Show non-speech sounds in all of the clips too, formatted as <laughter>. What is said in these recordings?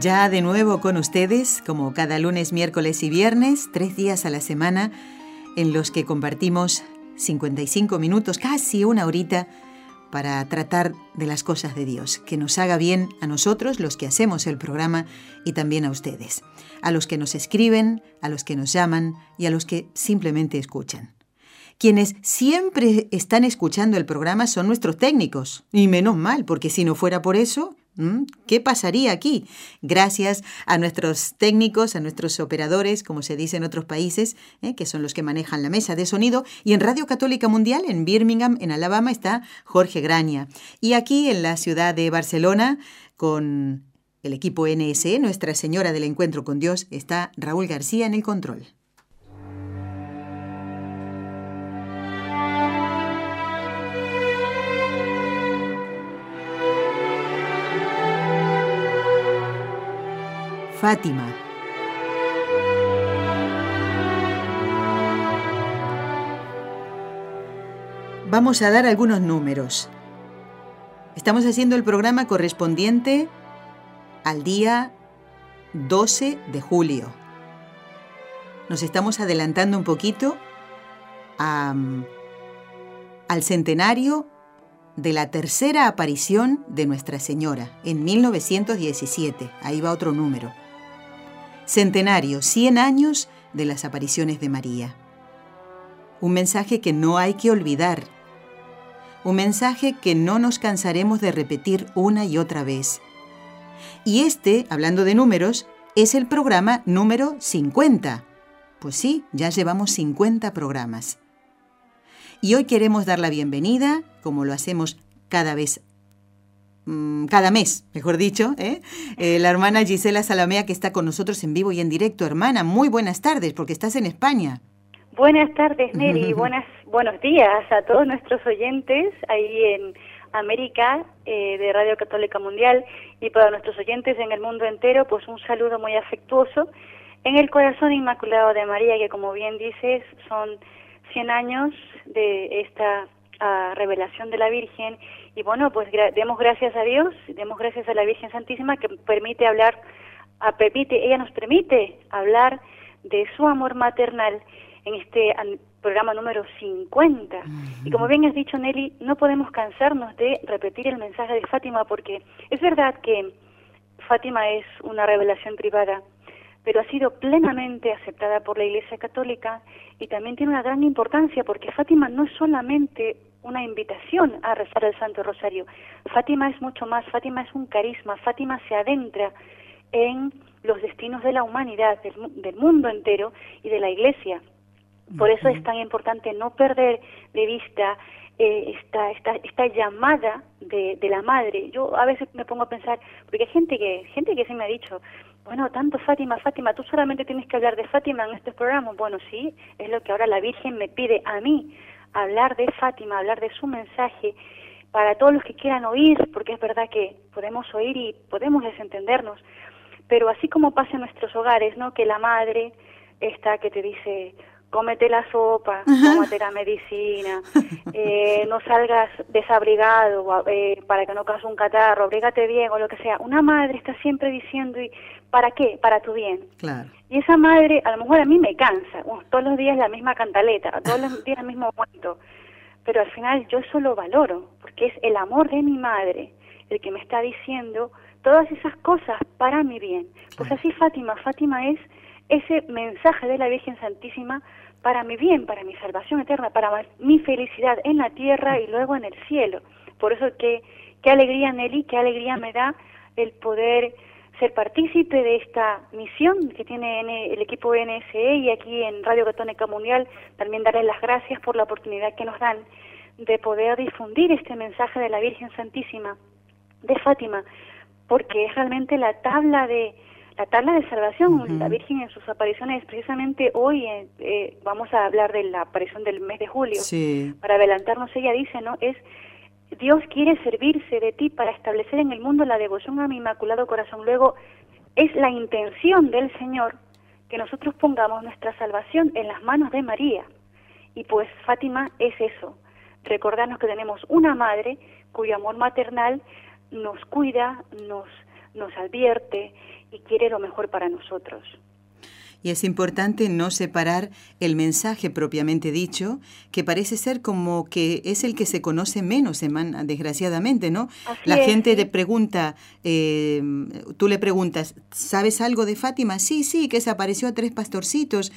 Ya de nuevo con ustedes, como cada lunes, miércoles y viernes, tres días a la semana, en los que compartimos 55 minutos, casi una horita, para tratar de las cosas de Dios, que nos haga bien a nosotros, los que hacemos el programa, y también a ustedes, a los que nos escriben, a los que nos llaman y a los que simplemente escuchan. Quienes siempre están escuchando el programa son nuestros técnicos, y menos mal, porque si no fuera por eso. ¿Qué pasaría aquí? Gracias a nuestros técnicos, a nuestros operadores, como se dice en otros países, ¿eh? que son los que manejan la mesa de sonido. Y en Radio Católica Mundial, en Birmingham, en Alabama, está Jorge Graña. Y aquí en la ciudad de Barcelona, con el equipo NSE, Nuestra Señora del Encuentro con Dios, está Raúl García en el control. Fátima. Vamos a dar algunos números. Estamos haciendo el programa correspondiente al día 12 de julio. Nos estamos adelantando un poquito al centenario de la tercera aparición de Nuestra Señora en 1917. Ahí va otro número. Centenario, 100 años de las apariciones de María. Un mensaje que no hay que olvidar. Un mensaje que no nos cansaremos de repetir una y otra vez. Y este, hablando de números, es el programa número 50. Pues sí, ya llevamos 50 programas. Y hoy queremos dar la bienvenida, como lo hacemos cada vez cada mes, mejor dicho, ¿eh? ¿eh? la hermana Gisela Salamea que está con nosotros en vivo y en directo. Hermana, muy buenas tardes, porque estás en España. Buenas tardes, Neri, <laughs> buenas, buenos días a todos nuestros oyentes ahí en América eh, de Radio Católica Mundial y para nuestros oyentes en el mundo entero, pues un saludo muy afectuoso en el corazón inmaculado de María, que como bien dices, son 100 años de esta ah, revelación de la Virgen y bueno, pues demos gracias a Dios, demos gracias a la Virgen Santísima que permite hablar, a, permite, ella nos permite hablar de su amor maternal en este programa número 50. Y como bien has dicho Nelly, no podemos cansarnos de repetir el mensaje de Fátima porque es verdad que Fátima es una revelación privada, pero ha sido plenamente aceptada por la Iglesia Católica y también tiene una gran importancia porque Fátima no es solamente una invitación a rezar el Santo Rosario, Fátima es mucho más, Fátima es un carisma, Fátima se adentra en los destinos de la humanidad, del, mundo entero y de la Iglesia. Por eso es tan importante no perder de vista eh, esta, esta, esta llamada de, de la madre. Yo a veces me pongo a pensar, porque hay gente que, gente que se me ha dicho, bueno, tanto Fátima, Fátima, tú solamente tienes que hablar de Fátima en estos programas. Bueno, sí, es lo que ahora la Virgen me pide a mí, hablar de Fátima, hablar de su mensaje para todos los que quieran oír, porque es verdad que podemos oír y podemos desentendernos, pero así como pasa en nuestros hogares, ¿no? Que la madre está que te dice, cómete la sopa, cómete la medicina, <laughs> eh, no salgas desabrigado eh, para que no cause un catarro, abrígate bien o lo que sea. Una madre está siempre diciendo, ¿y para qué? Para tu bien. Claro. Y esa madre, a lo mejor a mí me cansa, todos los días la misma cantaleta, todos los días el mismo cuento, pero al final yo eso lo valoro, porque es el amor de mi madre el que me está diciendo todas esas cosas para mi bien. Pues así Fátima, Fátima es ese mensaje de la Virgen Santísima para mi bien, para mi salvación eterna, para mi felicidad en la tierra y luego en el cielo. Por eso que qué alegría Nelly, qué alegría me da el poder ser partícipe de esta misión que tiene el equipo NSE y aquí en Radio Católica Mundial también darles las gracias por la oportunidad que nos dan de poder difundir este mensaje de la Virgen Santísima de Fátima, porque es realmente la tabla de la tabla de salvación. La Virgen en sus apariciones, precisamente hoy eh, eh, vamos a hablar de la aparición del mes de julio. Para adelantarnos, ella dice, ¿no? Es Dios quiere servirse de ti para establecer en el mundo la devoción a mi inmaculado corazón. Luego, es la intención del Señor que nosotros pongamos nuestra salvación en las manos de María. Y pues Fátima es eso, recordarnos que tenemos una madre cuyo amor maternal nos cuida, nos, nos advierte y quiere lo mejor para nosotros. Y es importante no separar el mensaje propiamente dicho, que parece ser como que es el que se conoce menos, desgraciadamente, ¿no? la gente le pregunta, eh, tú le preguntas, ¿sabes algo de Fátima? Sí, sí, que se apareció a tres pastorcitos.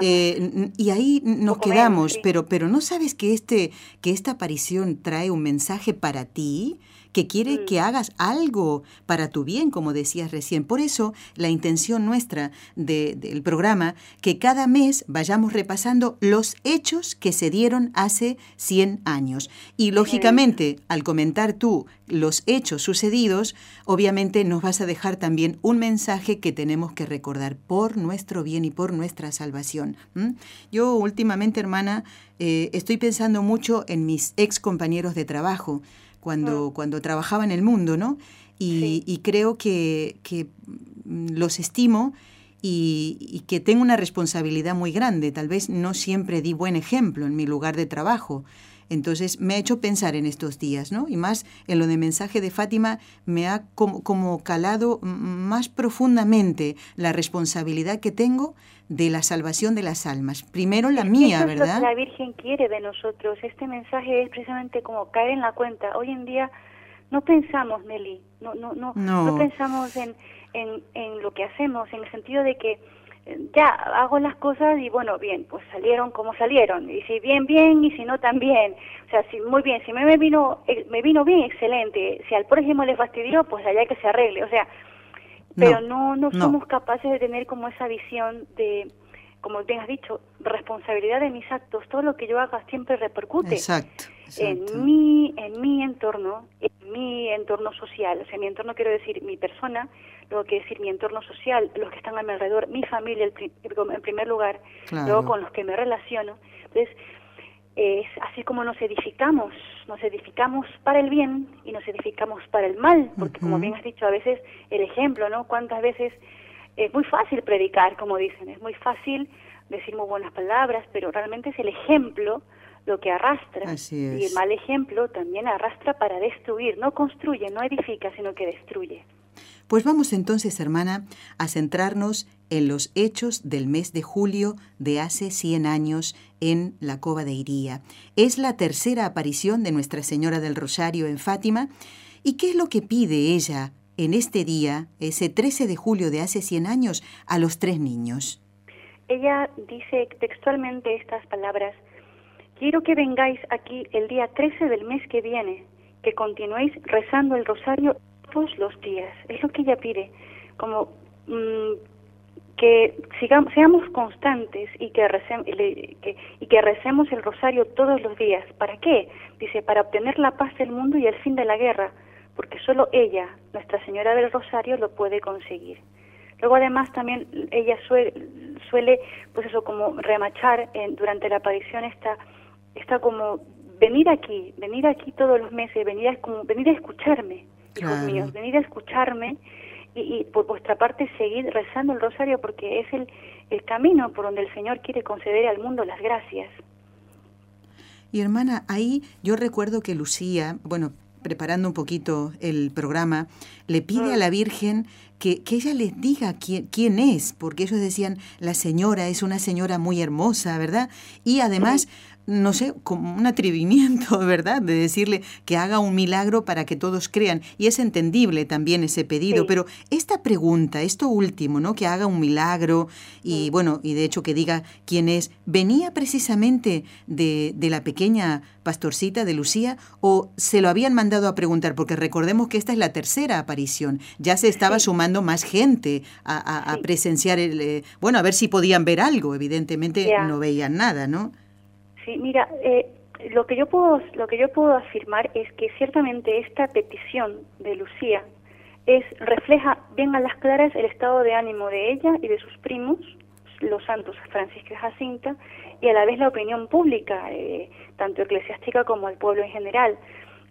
Eh, y ahí nos quedamos, pero, pero ¿no sabes que, este, que esta aparición trae un mensaje para ti? Que quiere que hagas algo para tu bien, como decías recién. Por eso la intención nuestra del programa, que cada mes vayamos repasando los hechos que se dieron hace 100 años. Y lógicamente, al comentar tú los hechos sucedidos, obviamente nos vas a dejar también un mensaje que tenemos que recordar por nuestro bien y por nuestra salvación. Yo últimamente, hermana, eh, estoy pensando mucho en mis ex compañeros de trabajo cuando, mm. cuando trabajaba en el mundo, ¿no? Y, creo que, mm, los estimo y, que tengo una responsabilidad muy grande. Tal vez no siempre di buen ejemplo en mi lugar de trabajo. Entonces me ha hecho pensar en estos días, ¿no? Y más en lo de mensaje de Fátima me ha como, como calado más profundamente la responsabilidad que tengo de la salvación de las almas. Primero la mía, ¿verdad? la Virgen quiere de nosotros. Este mensaje es precisamente como caer en la cuenta. Hoy en día no pensamos, Nelly, no, no, no, no. pensamos en, en, en lo que hacemos, en el sentido de que ya hago las cosas y bueno, bien, pues salieron como salieron. Y si bien, bien, y si no, también. O sea, si muy bien, si me vino, eh, me vino bien, excelente. Si al próximo le fastidió, pues allá que se arregle. O sea, pero no, no, somos capaces de tener como esa visión de, como bien has dicho, responsabilidad de mis actos. Todo lo que yo haga siempre repercute en mi en mi entorno, en mi entorno social. O sea, mi entorno quiero decir mi persona, luego quiero decir mi entorno social, los que están a mi alrededor, mi familia en primer lugar, luego con los que me relaciono. Entonces, es así como nos edificamos, nos edificamos para el bien y nos edificamos para el mal, porque como bien has dicho, a veces el ejemplo, ¿no? Cuántas veces es muy fácil predicar, como dicen, es muy fácil decir muy buenas palabras, pero realmente es el ejemplo lo que arrastra. Y el mal ejemplo también arrastra para destruir, no construye, no edifica, sino que destruye. Pues vamos entonces, hermana, a centrarnos en los hechos del mes de julio de hace 100 años en la Cova de Iría. Es la tercera aparición de Nuestra Señora del Rosario en Fátima. ¿Y qué es lo que pide ella en este día, ese 13 de julio de hace 100 años, a los tres niños? Ella dice textualmente estas palabras, quiero que vengáis aquí el día 13 del mes que viene, que continuéis rezando el rosario todos los días. Es lo que ella pide, como mm, que sigamos, seamos constantes y que, y que recemos el rosario todos los días. ¿Para qué? Dice, para obtener la paz del mundo y el fin de la guerra, porque solo ella, Nuestra Señora del Rosario, lo puede conseguir. Luego además también ella suele, suele pues eso, como remachar en, durante la aparición esta, esta como venir aquí, venir aquí todos los meses, venir a, como, venir a escucharme, hijos míos, venir a escucharme y, por vuestra parte seguir rezando el rosario porque es el, el camino por donde el Señor quiere conceder al mundo las gracias. Y hermana, ahí yo recuerdo que Lucía, bueno, preparando un poquito el programa, le pide a mm. la Virgen que, que ella les diga quién, quién, es, porque ellos decían, la señora es una señora muy hermosa, ¿verdad? Y además no sé, como un atrevimiento, <laughs> ¿verdad? De decirle que haga un milagro para que todos crean. Y es entendible también ese pedido, pero esta pregunta, esto último, ¿no? Que haga un milagro y bueno, y de hecho que diga quién es, ¿venía precisamente de, de la pequeña pastorcita de Lucía o se lo habían mandado a preguntar? Porque recordemos que esta es la tercera aparición. Ya se estaba sumando más gente a, presenciar el... Eh, bueno, a ver si podían ver algo. Evidentemente no veían nada, ¿no? Sí, mira, eh, lo que yo puedo lo que yo puedo afirmar es que ciertamente esta petición de Lucía es refleja bien a las claras el estado de ánimo de ella y de sus primos, los santos Francisco y Jacinta, y a la vez la opinión pública, eh, tanto eclesiástica como al pueblo en general.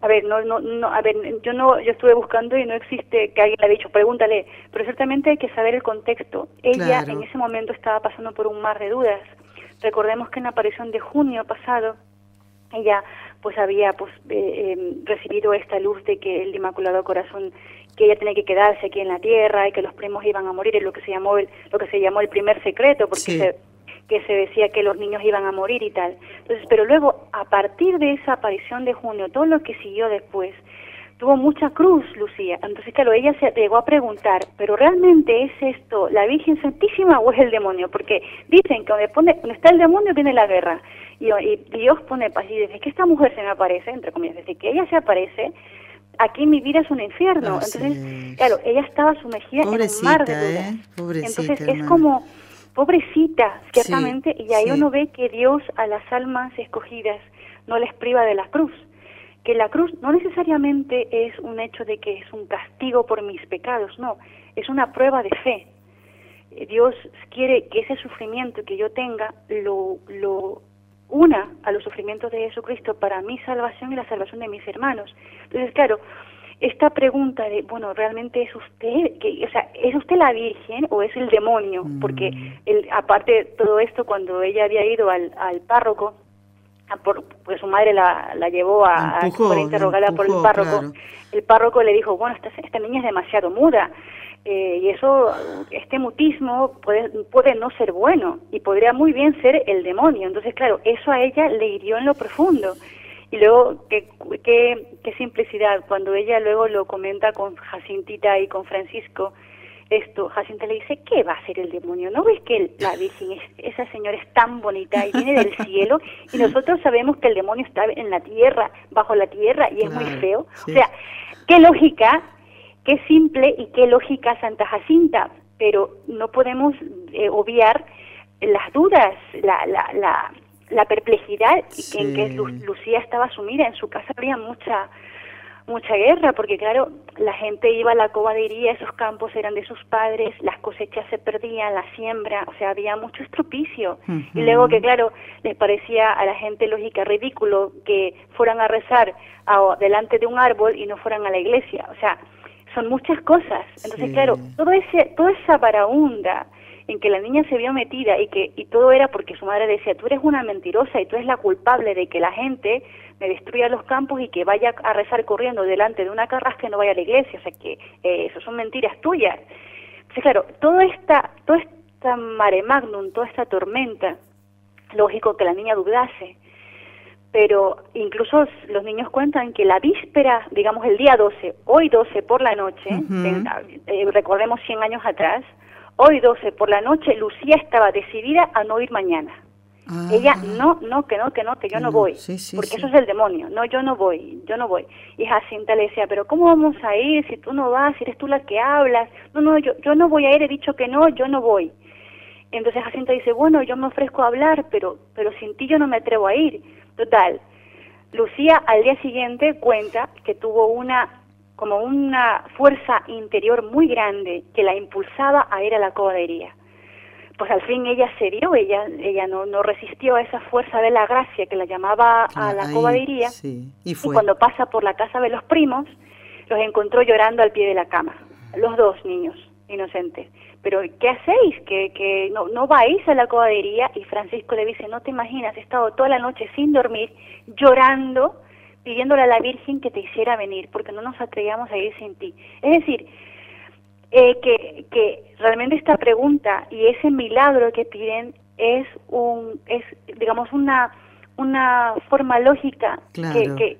A ver, no, no, no, a ver, yo no, yo estuve buscando y no existe que alguien le haya dicho, pregúntale, pero ciertamente hay que saber el contexto. Ella en ese momento estaba pasando por un mar de dudas. Recordemos que en la aparición de junio pasado, ella pues había pues eh, em, recibido esta luz de que el Inmaculado Corazón que ella tenía que quedarse aquí en la tierra y que los primos iban a morir, es lo que se llamó el, lo que se llamó el primer secreto, porque se, que se decía que los niños iban a morir y tal. Entonces, pero luego, a partir de esa aparición de junio, todo lo que siguió después, tuvo mucha cruz, Lucía. Entonces, claro, ella se llegó a preguntar, ¿pero realmente es esto la Virgen Santísima o es el demonio? Porque dicen que donde, pone, donde está el demonio viene la guerra. Y, Dios pone paz. Y desde que esta mujer se me aparece, entre comillas, desde que ella se aparece, aquí mi vida es un infierno. Entonces, claro, ella estaba sumergida en un mar de dudas. ¿eh? Entonces, es como, pobrecita, ciertamente, y ahí uno ve que Dios a las almas escogidas no les priva de la cruz. Que la cruz no necesariamente es un hecho de que es un castigo por mis pecados, no, es una prueba de fe. Eh, Dios quiere que ese sufrimiento que yo tenga lo, lo una a los sufrimientos de Jesucristo para mi salvación y la salvación de mis hermanos. Entonces, claro, esta pregunta de, bueno, ¿realmente es usted? Que, o sea, ¿es usted la Virgen o es el demonio? Mm. Porque, el, aparte de todo esto, cuando ella había ido al, al párroco, por, pues su madre la, la llevó a, a interrogarla por el párroco, el párroco le dijo, bueno, esta, esta niña es demasiado muda, eh, y eso, este mutismo puede, puede no ser bueno y podría muy bien ser el demonio. Entonces, claro, eso a ella le hirió en lo profundo. Y luego, qué, qué, simplicidad, cuando ella luego lo comenta con Jacintita y con Francisco, esto, Jacinta le dice, ¿qué va a ser el demonio? ¿No ves que la <laughs> Virgen, esa señora es tan bonita y viene del cielo y nosotros sabemos que el demonio está en la tierra, bajo la tierra y es muy feo? O sea, qué lógica Qué simple y qué lógica Santa Jacinta, pero no podemos eh, obviar las dudas, la, la, la, la perplejidad en que Lucía estaba sumida. En su casa había mucha mucha guerra, porque claro, la gente iba a la cobadería, esos campos eran de sus padres, las cosechas se perdían, la siembra, o sea, había mucho estropicio. Y luego que claro, les parecía a la gente lógica ridículo que fueran a rezar delante de un árbol y no fueran a la iglesia. O sea, son muchas cosas. Entonces, claro, todo ese, toda esa paraunda en que la niña se vio metida y que y todo era porque su madre decía, tú eres una mentirosa y tú eres la culpable de que la gente me destruya los campos y que vaya a rezar corriendo delante de una carrasca y no vaya a la iglesia, o sea que eh, eso son mentiras tuyas. Entonces, claro, toda esta, toda esta mare magnum, toda esta tormenta, lógico que la niña dudase, pero incluso los niños cuentan que la víspera, digamos el día 12, hoy 12 por la noche, eh, recordemos 100 años atrás, hoy 12 por la noche, Lucía estaba decidida a no ir mañana. Ah. Ella, no, no, que no, que no, que yo no mm, voy, porque eso es el demonio, no, yo no voy, yo no voy. Y Jacinta le decía, pero ¿cómo vamos a ir si tú no vas, si eres tú la que hablas? No, no, yo, yo no voy a ir, he dicho que no, yo no voy. Entonces Jacinta dice, bueno, yo me ofrezco a hablar, pero, pero sin ti yo no me atrevo a ir Total, Lucía al día siguiente cuenta que tuvo una como una fuerza interior muy grande que la impulsaba a ir a la cobadería. Pues al fin ella se dio, ella, ella no, no resistió a esa fuerza de la gracia que la llamaba a la cobadería. y, cuando pasa por la casa de los primos, los encontró llorando al pie de la cama, los dos niños inocentes pero ¿qué hacéis? ¿Que, que no, no vais a la cobadería? Y Francisco le dice, no te imaginas, he estado toda la noche sin dormir, llorando, pidiéndole a la Virgen que te hiciera venir, porque no nos atrevíamos a ir sin ti. Es decir, eh, que, que realmente esta pregunta y ese milagro que piden es un es digamos una una forma lógica que,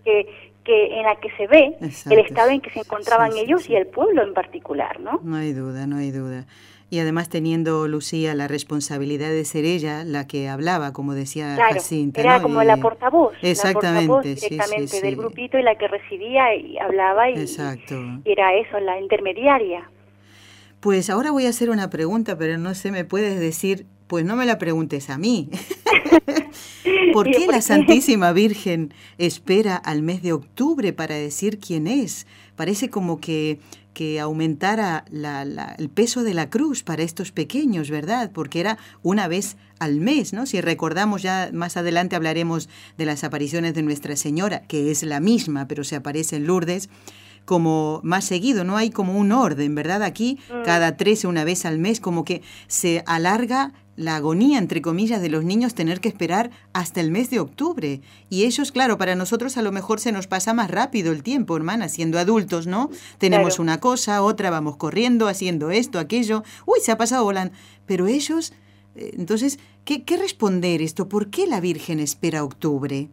que, que en la que se ve el estado en que se encontraban ellos y el pueblo en particular, ¿no? No hay duda, no hay duda. Y además teniendo Lucía la responsabilidad de ser ella la que hablaba, como decía claro, Jacinta. Era como la portavoz. Exactamente. La portavoz directamente del grupito y la que recibía y hablaba y, Exacto. y era eso, la intermediaria. Pues ahora voy a hacer una pregunta, pero no sé, ¿me puedes decir Pues no me la preguntes a mí. <laughs> ¿Por qué la <laughs> Santísima Virgen espera al mes de octubre para decir quién es? Parece como que, que aumentara el peso de la cruz para estos pequeños, ¿verdad? Porque era una vez al mes, ¿no? Si recordamos ya más adelante hablaremos de las apariciones de Nuestra Señora, que es la misma, pero se aparece en Lourdes como más seguido, no hay como un orden, ¿verdad? Aquí mm. cada 13 una vez al mes como que se alarga la agonía, entre comillas, de los niños tener que esperar hasta el mes de octubre. Y ellos, claro, para nosotros a lo mejor se nos pasa más rápido el tiempo, hermana, siendo adultos, ¿no? Tenemos una cosa, otra, vamos corriendo, haciendo esto, aquello. Uy, se ha pasado volando. Pero ellos, eh, entonces, ¿qué, ¿qué responder esto? ¿Por qué la Virgen espera octubre?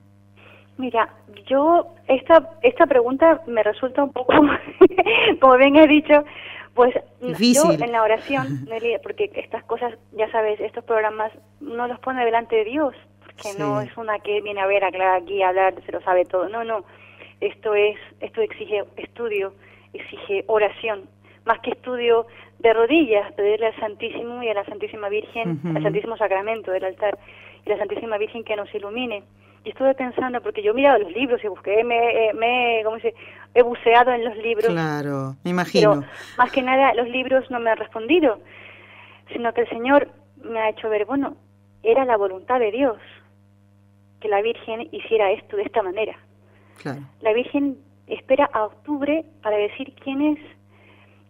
Mira, yo esta esta pregunta me resulta un poco, <laughs> como bien he dicho, pues yo en la oración, <laughs> porque estas cosas, ya sabes, estos programas no los pone delante de Dios, porque no es una que viene a ver, aclarar aquí, a hablar, se lo sabe todo. No, no. Esto es, esto exige estudio, exige oración, más que estudio de rodillas, pedirle al Santísimo y a la Santísima Virgen, al Santísimo Sacramento del altar y a la Santísima Virgen que nos ilumine y estuve pensando, porque yo he mirado los libros y busqué, me, eh, me ¿cómo se He buceado en los libros. Claro, me imagino. Pero más que nada los libros no me han respondido, sino que el Señor me ha hecho ver, bueno, era la voluntad de Dios que la Virgen hiciera esto de esta manera. Claro. La Virgen espera a octubre para decir quién es.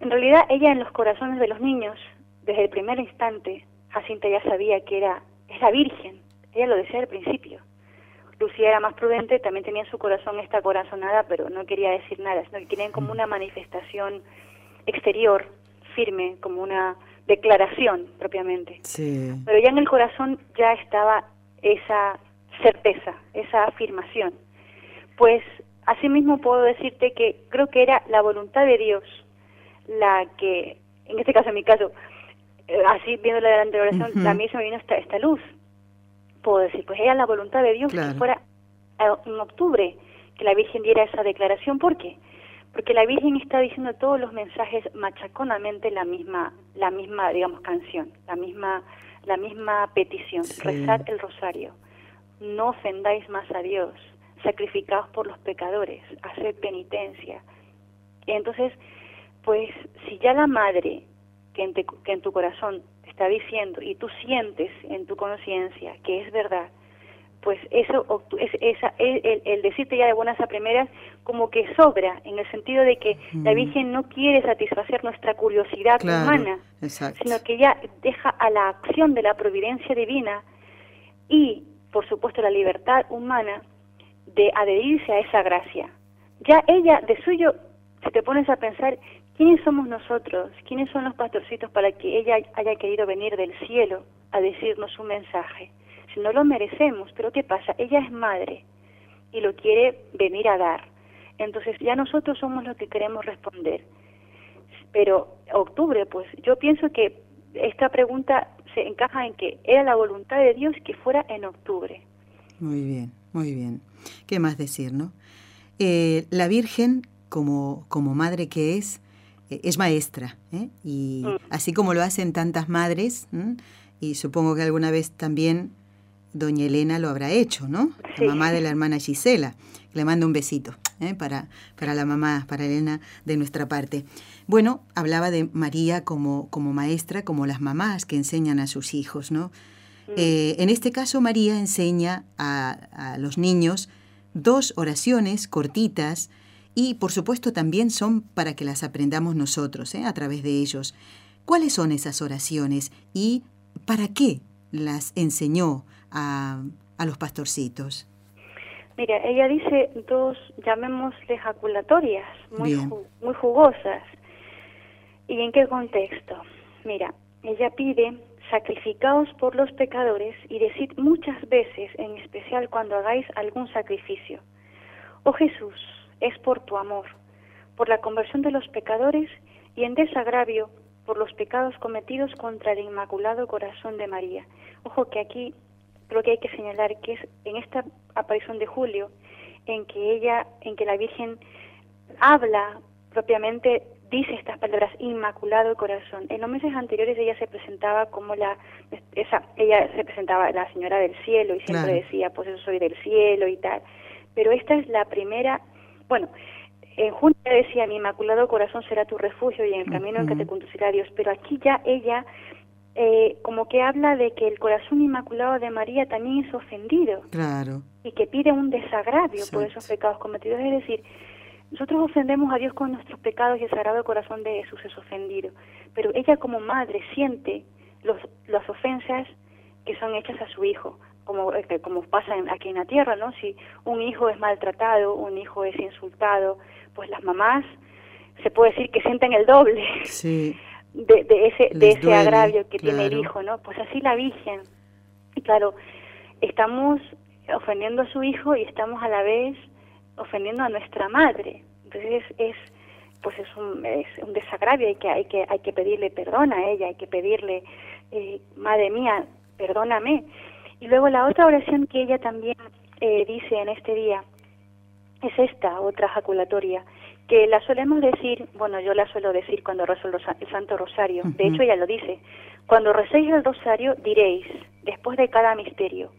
En realidad ella en los corazones de los niños, desde el primer instante, Jacinta ya sabía que era, es la Virgen. Ella lo decía al principio. Lucía era más prudente, también tenía en su corazón esta corazonada, pero no quería decir nada, sino que querían como una manifestación exterior, firme, como una declaración propiamente. Pero ya en el corazón ya estaba esa certeza, esa afirmación. Pues asimismo puedo decirte que creo que era la voluntad de Dios la que, en este caso, en mi caso, eh, así viendo la de la oración, también se me vino esta, esta luz, puedo decir, pues era la voluntad de Dios que fuera en octubre que la Virgen diera esa declaración. ¿Por qué? Porque la Virgen está diciendo todos los mensajes machaconamente la misma, la misma, digamos, canción, la misma, la misma petición. Rezar el rosario. No ofendáis más a Dios. Sacrificaos por los pecadores. Haced penitencia. Entonces, pues, si ya la madre que en, que en tu corazón está diciendo y tú sientes en tu conciencia que es verdad, pues eso es, esa, el, el, decirte ya de buenas a primeras como que sobra en el sentido de que la Virgen no quiere satisfacer nuestra curiosidad humana, sino que ya deja a la acción de la providencia divina y, por supuesto, la libertad humana de adherirse a esa gracia. Ya ella, de suyo, si te pones a pensar, ¿quiénes somos nosotros? ¿Quiénes son los pastorcitos para que ella haya querido venir del cielo a decirnos un mensaje? si no lo merecemos, pero ¿qué pasa? Ella es madre y lo quiere venir a dar. Entonces ya nosotros somos los que queremos responder. Pero octubre, pues yo pienso que esta pregunta se encaja en que era la voluntad de Dios que fuera en octubre. Muy bien, muy bien. ¿Qué más decir, no? Eh, la Virgen, como, como madre que es, es maestra, ¿eh? y mm. así como lo hacen tantas madres, y supongo que alguna vez también doña Elena lo habrá hecho, ¿no? La mamá de la hermana Gisela. Le mando un besito ¿eh? para, para la mamá, para Elena, de nuestra parte. Bueno, hablaba de María como, como maestra, como las mamás que enseñan a sus hijos, ¿no? Mm. Eh, en este caso, María enseña a, los niños dos oraciones cortitas y, por supuesto, también son para que las aprendamos nosotros, ¿eh? a través de ellos. ¿Cuáles son esas oraciones y para qué las enseñó a, a los pastorcitos? Mira, ella dice dos, llamémosle ejaculatorias, muy, muy jugosas. ¿Y en qué contexto? Mira, ella pide, sacrificaos por los pecadores y decid muchas veces, en especial cuando hagáis algún sacrificio, oh Jesús, es por tu amor, por la conversión de los pecadores y en desagravio por los pecados cometidos contra el Inmaculado Corazón de María. Ojo que aquí creo que hay que señalar que es en esta aparición de Julio en que ella, en que la Virgen habla propiamente dice estas palabras, Inmaculado Corazón. En los meses anteriores ella se presentaba como la, esa, ella se presentaba la señora del cielo y siempre decía, pues eso soy del cielo y tal. Pero esta es la primera, bueno, en junio decía, mi Inmaculado Corazón será tu refugio y en el camino en que te conducirá Dios, pero aquí ya ella eh, como que habla de que el corazón inmaculado de María también es ofendido. Claro. Y que pide un desagravio por esos pecados cometidos. Es decir, nosotros ofendemos a Dios con nuestros pecados y el sagrado corazón de Jesús es ofendido. Pero ella como madre siente los, las ofensas que son hechas a su hijo, como, eh, como pasa aquí en la tierra, ¿no? Si un hijo es maltratado, un hijo es insultado, pues las mamás se puede decir que sienten el doble. Sí. <laughs> de, ese, de ese agravio que tiene el hijo, ¿no? Pues así la Virgen. Y claro, estamos ofendiendo a su hijo y estamos a la vez ofendiendo a nuestra madre. Entonces es, pues es un, es un desagravio, hay que, hay, que, hay que pedirle perdón a ella, hay que pedirle, eh, madre mía, perdóname. Y luego la otra oración que ella también eh, dice en este día es esta, otra jaculatoria, que la solemos decir, bueno, yo la suelo decir cuando rezo el, Santo Rosario, de hecho ella lo dice, cuando recéis el Rosario diréis, después de cada misterio,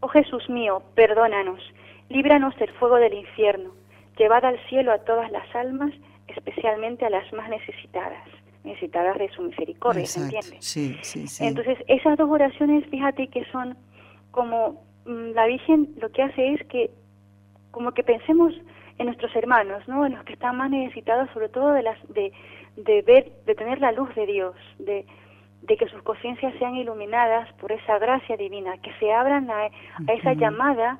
oh Jesús mío, perdónanos, líbranos del fuego del infierno, llevad al cielo a todas las almas, especialmente a las más necesitadas, necesitadas de su misericordia, ¿se entiende? Sí, sí, sí. Entonces, esas dos oraciones, fíjate que son como mm, la Virgen lo que hace es que como que pensemos en nuestros hermanos, ¿no? En los que están más necesitados, sobre todo de las de, de ver, de tener la luz de Dios, de, de que sus conciencias sean iluminadas por esa gracia divina, que se abran a, esa llamada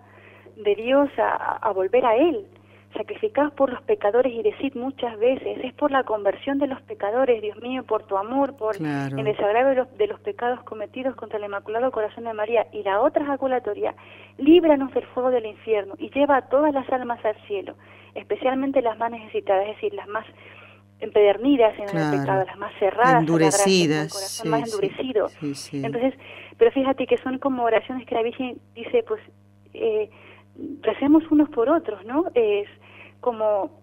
de Dios a, a, volver a Él. Sacrificados por los pecadores y decid muchas veces, es por la conversión de los pecadores, Dios mío, por tu amor, por el desagravio de los, de los pecados cometidos contra el Inmaculado Corazón de María. Y la otra jaculatoria, líbranos del fuego del infierno y lleva a todas las almas al cielo, especialmente las más necesitadas, es decir, las más empedernidas en el pecado, las más cerradas, endurecidas, corazón más endurecido. Entonces, pero fíjate que son como oraciones que la Virgen dice, pues, eh, recemos unos por otros, ¿no? Es como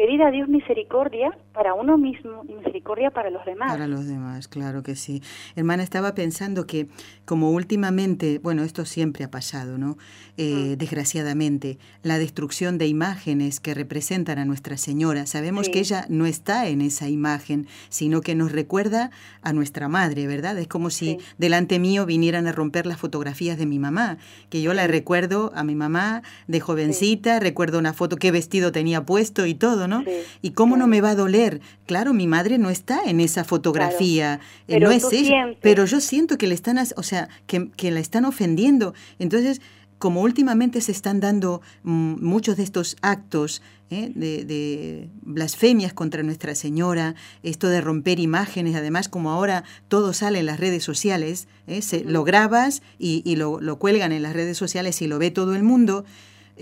pedir a Dios misericordia para uno mismo y misericordia para los demás. Para los demás, claro que sí. Hermana, estaba pensando que como últimamente, bueno, esto siempre ha pasado, ¿no? Eh, mm. Desgraciadamente, la destrucción de imágenes que representan a Nuestra Señora. Sabemos que ella no está en esa imagen, sino que nos recuerda a nuestra madre, ¿verdad? Es como si delante mío vinieran a romper las fotografías de mi mamá, que yo la recuerdo a mi mamá de jovencita, recuerdo una foto, qué vestido tenía puesto y todo, ¿no? ¿Y cómo no me va a doler? Claro, mi madre no está en esa fotografía, eh, no es ella, pero yo siento que le están, o sea, que, que la están ofendiendo. Entonces, como últimamente se están dando mm, muchos de estos actos ¿eh? de, blasfemias contra Nuestra Señora, esto de romper imágenes, además como ahora todo sale en las redes sociales, ¿eh? se, lo grabas y, lo, lo, cuelgan en las redes sociales y lo ve todo el mundo,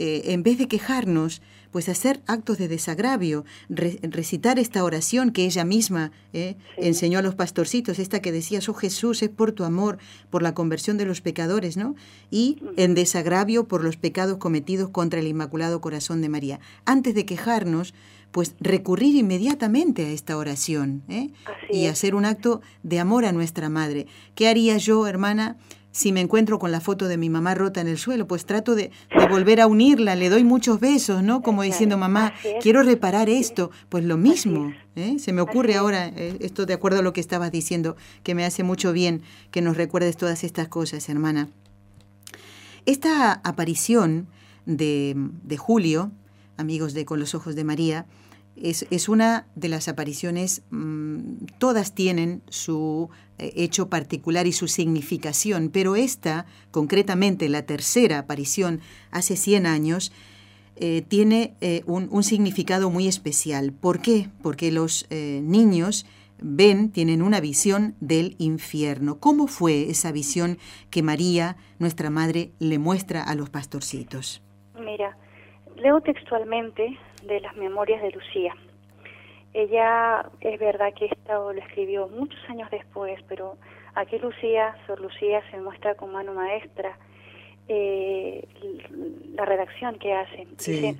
en vez de quejarnos, pues hacer actos de desagravio, recitar esta oración que ella misma eh, enseñó a los pastorcitos, esta que decía, oh Jesús, es por tu amor, por la conversión de los pecadores, ¿no? Y en desagravio por los pecados cometidos contra el Inmaculado Corazón de María. Antes de quejarnos, pues recurrir inmediatamente a esta oración ¿eh? y hacer un acto de amor a nuestra Madre. ¿Qué haría yo, hermana? Si me encuentro con la foto de mi mamá rota en el suelo, pues trato de, volver a unirla, le doy muchos besos, ¿no? Como diciendo, mamá, quiero reparar esto. Pues lo mismo, ¿eh? Se me ocurre ahora, eh, esto de acuerdo a lo que estabas diciendo, que me hace mucho bien que nos recuerdes todas estas cosas, hermana. Esta aparición de, de Julio, amigos de Con los Ojos de María, es, una de las apariciones, mm, todas tienen su eh, hecho particular y su significación, pero esta, concretamente la tercera aparición hace 100 años, eh, tiene eh, un, significado muy especial. ¿Por qué? Porque los niños ven, tienen una visión del infierno. ¿Cómo fue esa visión que María, nuestra madre, le muestra a los pastorcitos? Mira, leo textualmente de las memorias de Lucía. Ella, es verdad que esto lo escribió muchos años después, pero aquí Lucía, Sor Lucía, se muestra como mano maestra eh, la redacción que hace. Dice,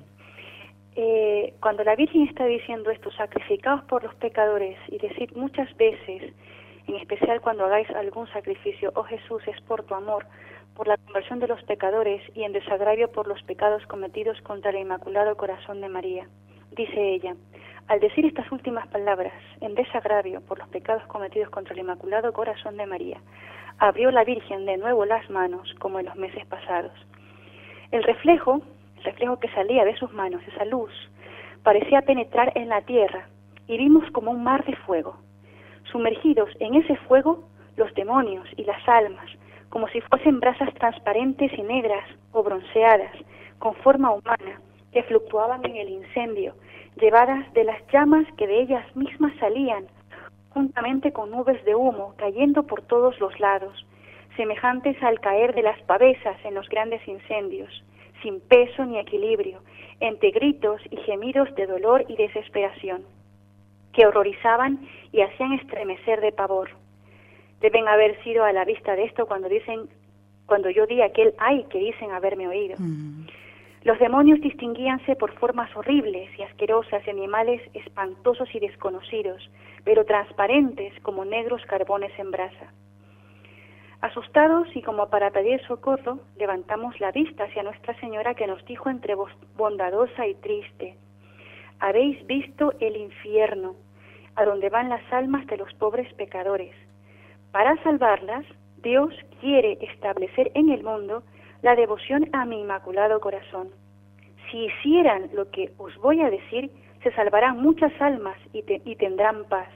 eh, cuando la Virgen está diciendo esto, sacrificados por los pecadores, y decir muchas veces, en especial cuando hagáis algún sacrificio, oh Jesús, es por tu amor, por la conversión de los pecadores y en desagravio por los pecados cometidos contra el Inmaculado Corazón de María. Dice ella, al decir estas últimas palabras, en desagravio por los pecados cometidos contra el Inmaculado Corazón de María, abrió la Virgen de nuevo las manos como en los meses pasados. El reflejo el reflejo que salía de sus manos, esa luz, parecía penetrar en la tierra y vimos como un mar de fuego. Sumergidos en ese fuego, los demonios y las almas, como si fuesen brasas transparentes y negras o bronceadas, con forma humana, que fluctuaban en el incendio, llevadas de las llamas que de ellas mismas salían, juntamente con nubes de humo cayendo por todos los lados, semejantes al caer de las pavesas en los grandes incendios sin peso ni equilibrio, entre gritos y gemidos de dolor y desesperación, que horrorizaban y hacían estremecer de pavor. Deben haber sido a la vista de esto cuando dicen, cuando yo di aquel ay que dicen haberme oído. Mm. Los demonios distinguíanse por formas horribles y asquerosas de animales espantosos y desconocidos, pero transparentes como negros carbones en brasa. Asustados y como para pedir socorro, levantamos la vista hacia Nuestra Señora que nos dijo entre voz bondadosa y triste, habéis visto el infierno, a donde van las almas de los pobres pecadores. Para salvarlas, Dios quiere establecer en el mundo la devoción a mi inmaculado corazón. Si hicieran lo que os voy a decir, se salvarán muchas almas y, y tendrán paz.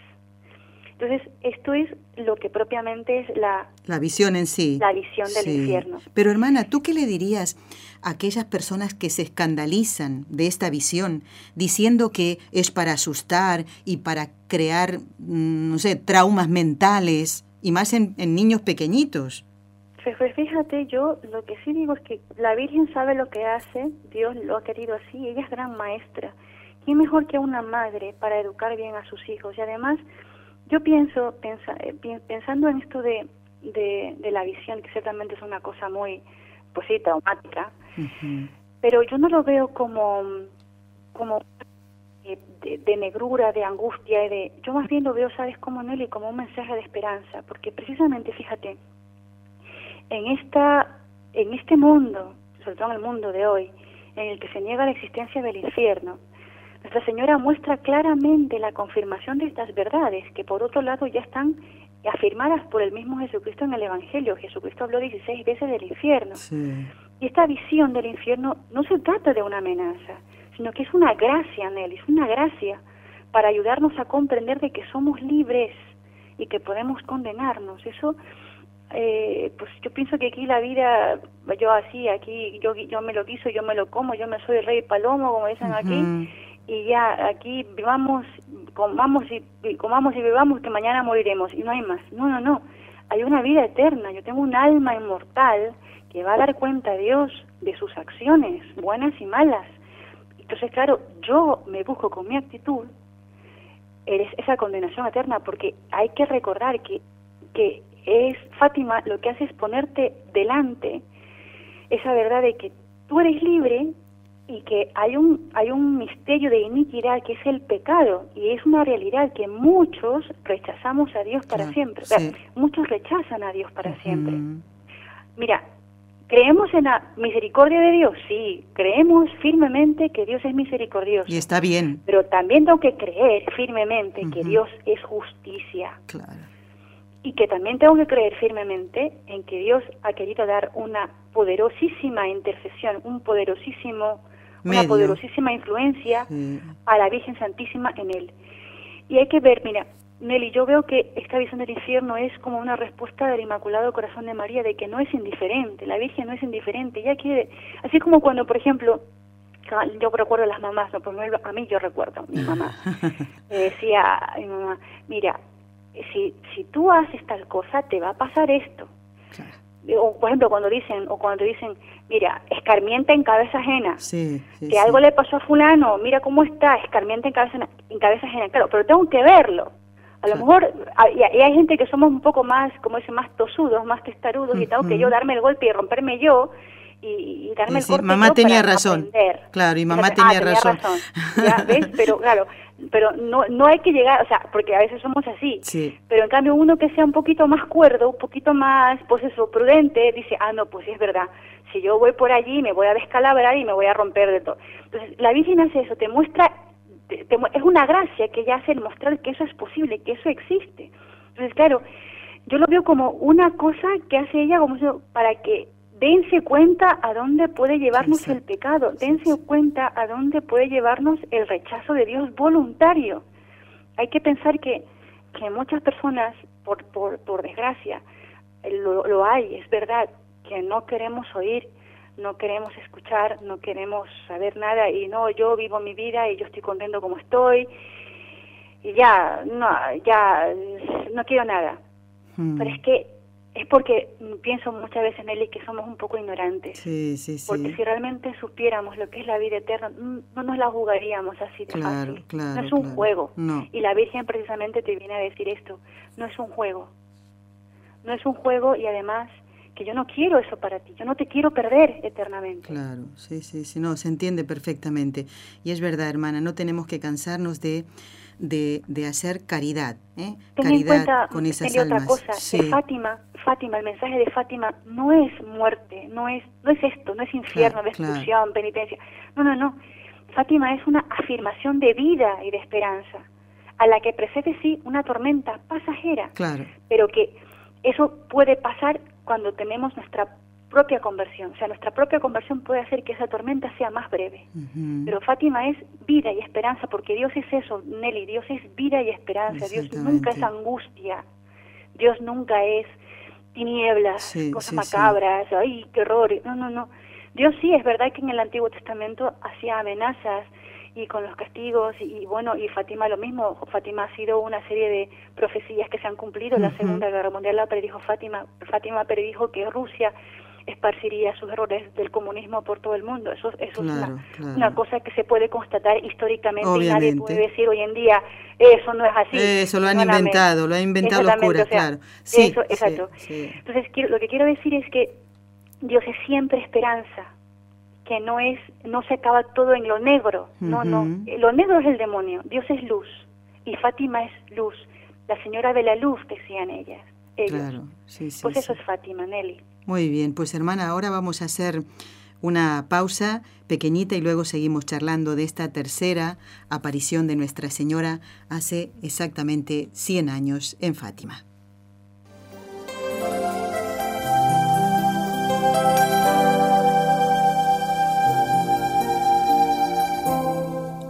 Entonces, esto es lo que propiamente es la... La visión en sí. La visión del infierno. Pero hermana, ¿tú qué le dirías a aquellas personas que se escandalizan de esta visión, diciendo que es para asustar y para crear, mm, no sé, traumas mentales, y más en, niños pequeñitos? Pues, pues fíjate, yo lo que sí digo es que la Virgen sabe lo que hace, Dios lo ha querido así, ella es gran maestra. ¿Quién mejor que una madre para educar bien a sus hijos? Y además yo pienso, eh, pensando en esto de, de, la visión, que ciertamente es una cosa muy, pues sí, traumática, pero yo no lo veo como, como de, negrura, de angustia, de, yo más bien lo veo, ¿sabes cómo, Nelly? Como un mensaje de esperanza, porque precisamente, fíjate, en, esta, en este mundo, sobre todo en el mundo de hoy, en el que se niega la existencia del infierno, nuestra Señora muestra claramente la confirmación de estas verdades, que por otro lado ya están afirmadas por el mismo Jesucristo en el Evangelio. Jesucristo habló 16 veces del infierno. Y esta visión del infierno no se trata de una amenaza, sino que es una gracia, Nelly, es una gracia para ayudarnos a comprender de que somos libres y que podemos condenarnos. Eso, eh, pues yo pienso que aquí la vida, yo así, aquí yo, yo me lo quiso, yo me lo como, yo me soy el rey palomo, como dicen aquí, y ya aquí vivamos, comamos y comamos y vivamos que mañana moriremos y no hay más. No, no, no. Hay una vida eterna. Yo tengo un alma inmortal que va a dar cuenta a Dios de sus acciones, buenas y malas. Entonces, claro, yo me busco con mi actitud eres esa condenación eterna porque hay que recordar que, que es Fátima lo que hace es ponerte delante esa verdad de que tú eres libre y que hay un hay un misterio de iniquidad que es el pecado y es una realidad que muchos rechazamos a Dios para siempre. Muchos rechazan a Dios para siempre. Mira creemos en la misericordia de Dios sí creemos firmemente que Dios es misericordioso. Y está bien. Pero también tengo que creer firmemente que Dios es justicia. Claro. Y que también tengo que creer firmemente en que Dios ha querido dar una poderosísima intercesión, un poderosísimo una poderosísima influencia a la Virgen Santísima en él. Y hay que ver, mira, Nelly, yo veo que esta visión del infierno es como una respuesta del Inmaculado Corazón de María, de que no es indiferente, la Virgen no es indiferente, ella quiere, así como cuando, por ejemplo, yo recuerdo a las mamás, no, por a mí yo recuerdo, mi mamá, <laughs> decía a mi mamá, mira, si, si tú haces tal cosa, te va a pasar esto. O, por ejemplo, cuando dicen, o cuando dicen, mira, escarmienta en cabeza ajena. Sí, que algo le pasó a fulano, mira cómo está, escarmienta en cabeza, en cabeza ajena. Claro, pero tengo que verlo. A lo mejor, y hay gente que somos un poco más, como dice, más tosudos, más testarudos, y tengo que yo darme el golpe y romperme yo, y, darme el Sí, corte mamá yo tenía para razón. aprender. Claro, y mamá Fíjate, tenía ah, razón. ¿Ya ves? <laughs> Pero claro, pero no, no hay que llegar, o sea, porque a veces somos así. Sí. Pero en cambio uno que sea un poquito más cuerdo, un poquito más, pues eso, prudente, dice, ah, no, pues sí es verdad. Si yo voy por allí me voy a descalabrar y me voy a romper de todo. Entonces, la Virgen hace eso, te muestra, te- es una gracia que ella hace el mostrar que eso es posible, que eso existe. Entonces, claro, yo lo veo como una cosa que hace ella como para que dense cuenta a dónde puede llevarnos Sí, sí. el pecado, dense cuenta a dónde puede llevarnos el rechazo de Dios voluntario. Hay que pensar que, que muchas personas, por, por, por desgracia, lo, lo hay, es verdad, que no queremos oír, no queremos escuchar, no queremos saber nada y no, yo vivo mi vida y yo estoy contento como estoy y ya, no, ya, no quiero nada. Mm. Pero es que es porque pienso muchas veces, Nelly, que somos un poco ignorantes. Sí, sí, sí. Porque si realmente supiéramos lo que es la vida eterna, mm, no nos la jugaríamos así de Claro, fácil. claro, no es un claro. juego. No. Y la Virgen precisamente te viene a decir esto. No es un juego. No es un juego y además que yo no quiero eso para ti. Yo no te quiero perder eternamente. Claro, sí, sí, sí, no, se entiende perfectamente. Y es verdad, hermana, no tenemos que cansarnos de, de, de hacer caridad, ¿eh? Ten en caridad cuenta, con esas Nelly, otra almas. cosa, sí, que Fátima, Fátima, el mensaje de Fátima no es muerte, no es, no es esto, no es infierno, Claro, destrucción, penitencia. No, no, no. Fátima es una afirmación de vida y de esperanza, a la que precede sí una tormenta pasajera, claro, pero que eso puede pasar cuando tenemos nuestra propia conversión. O sea, nuestra propia conversión puede hacer que esa tormenta sea más breve. Pero Fátima es vida y esperanza, porque Dios es eso, Nelly, Dios es vida y esperanza, Dios nunca es angustia, Dios nunca es tinieblas, Sí, cosas sí, sí. macabras, ay, qué horror, no, no, no. Dios sí, es verdad que en el Antiguo Testamento hacía amenazas y con los castigos y, bueno, y Fátima lo mismo, Fátima ha sido una serie de profecías que se han cumplido, la. Segunda Guerra Mundial la predijo Fátima, Fátima predijo que Rusia esparciría sus errores del comunismo por todo el mundo. Eso, eso Claro, es una, claro. una cosa que se puede constatar históricamente y nadie puede decir hoy en día eso no es así. Eso lo han inventado, lo han inventado los Exactamente, curas, o sea, claro. Sí, eso, sí, exacto. sí. Entonces, quiero- lo que quiero decir es que Dios es siempre esperanza, que no es no se acaba todo en lo negro, no, no. Ujú. Lo negro es el demonio, Dios es luz y Fátima es luz. La señora de la luz decían ellas, ellos. Claro, sí, sí. pues eso es Fátima, Nelly. Muy bien, pues hermana, ahora vamos a hacer una pausa pequeñita y luego seguimos charlando de esta tercera aparición de Nuestra Señora hace exactamente 100 años en Fátima.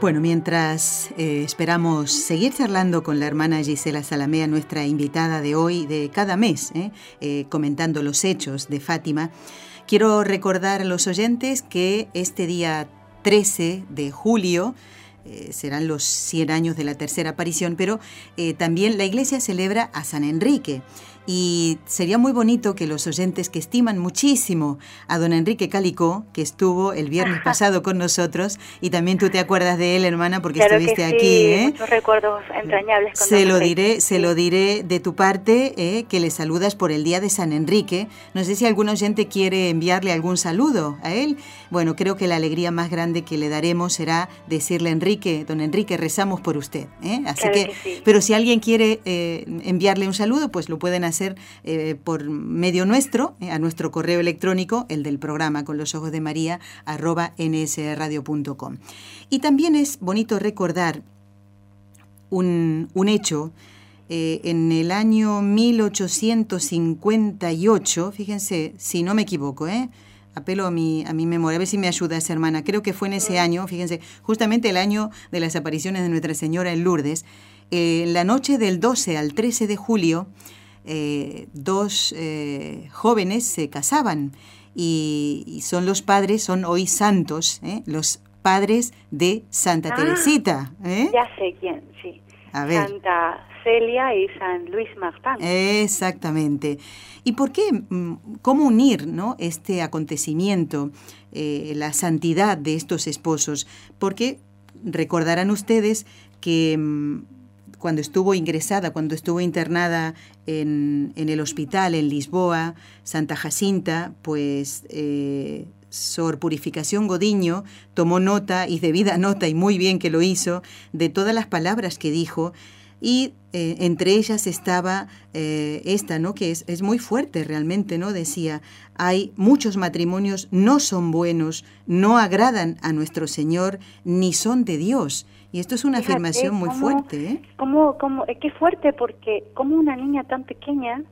Bueno, mientras eh, esperamos seguir charlando con la hermana Gisela Salamea, nuestra invitada de hoy, de cada mes, ¿eh? Eh, comentando los hechos de Fátima, quiero recordar a los oyentes que este día 13 de julio serán los 100 años de la tercera aparición, pero también la iglesia celebra a San Enrique. Y sería muy bonito que los oyentes que estiman muchísimo a don Enrique Calicó, que estuvo el viernes <laughs> pasado con nosotros, y también tú te acuerdas de él, hermana, porque estuviste aquí. ¿eh? Muchos recuerdos entrañables. Con se lo diré, se lo diré de tu parte, ¿eh? que le saludas por el día de San Enrique. No sé si algún oyente quiere enviarle algún saludo a él. Bueno, creo que la alegría más grande que le daremos será decirle Enrique, don Enrique, rezamos por usted. ¿eh? Así que, pero si alguien quiere enviarle un saludo, pues lo pueden hacer eh, por medio nuestro, eh, a nuestro correo electrónico, el del programa con los ojos de María, arroba nsradio.com. Y también es bonito recordar un, hecho. Eh, en el año 1858, fíjense, si no me equivoco, apelo a mi, a mi memoria, a ver si me ayuda esa hermana, creo que fue en ese año, fíjense, justamente el año de las apariciones de Nuestra Señora en Lourdes, la noche del 12 al 13 de julio, eh, dos eh, jóvenes se casaban y, son los padres, son hoy santos, ¿eh? los padres de Santa ah, Teresita. Ya sé quién, sí. Santa Celia y San Luis Martín. Exactamente. ¿Y por qué? Mm, ¿Cómo unir ¿no? este acontecimiento, la santidad de estos esposos? Porque recordarán ustedes que mm, cuando estuvo ingresada, cuando estuvo internada en, el hospital en Lisboa, Santa Jacinta, pues eh, Sor Purificación Godiño tomó nota y debida nota, y muy bien que lo hizo, de todas las palabras que dijo y eh, entre ellas estaba eh, esta, ¿no? que es, es, muy fuerte realmente, ¿no? decía, hay muchos matrimonios no son buenos, no agradan a nuestro Señor, ni son de Dios. Y esto es una afirmación muy fuerte. ¿eh? Como, como, qué fuerte, porque como una niña tan pequeña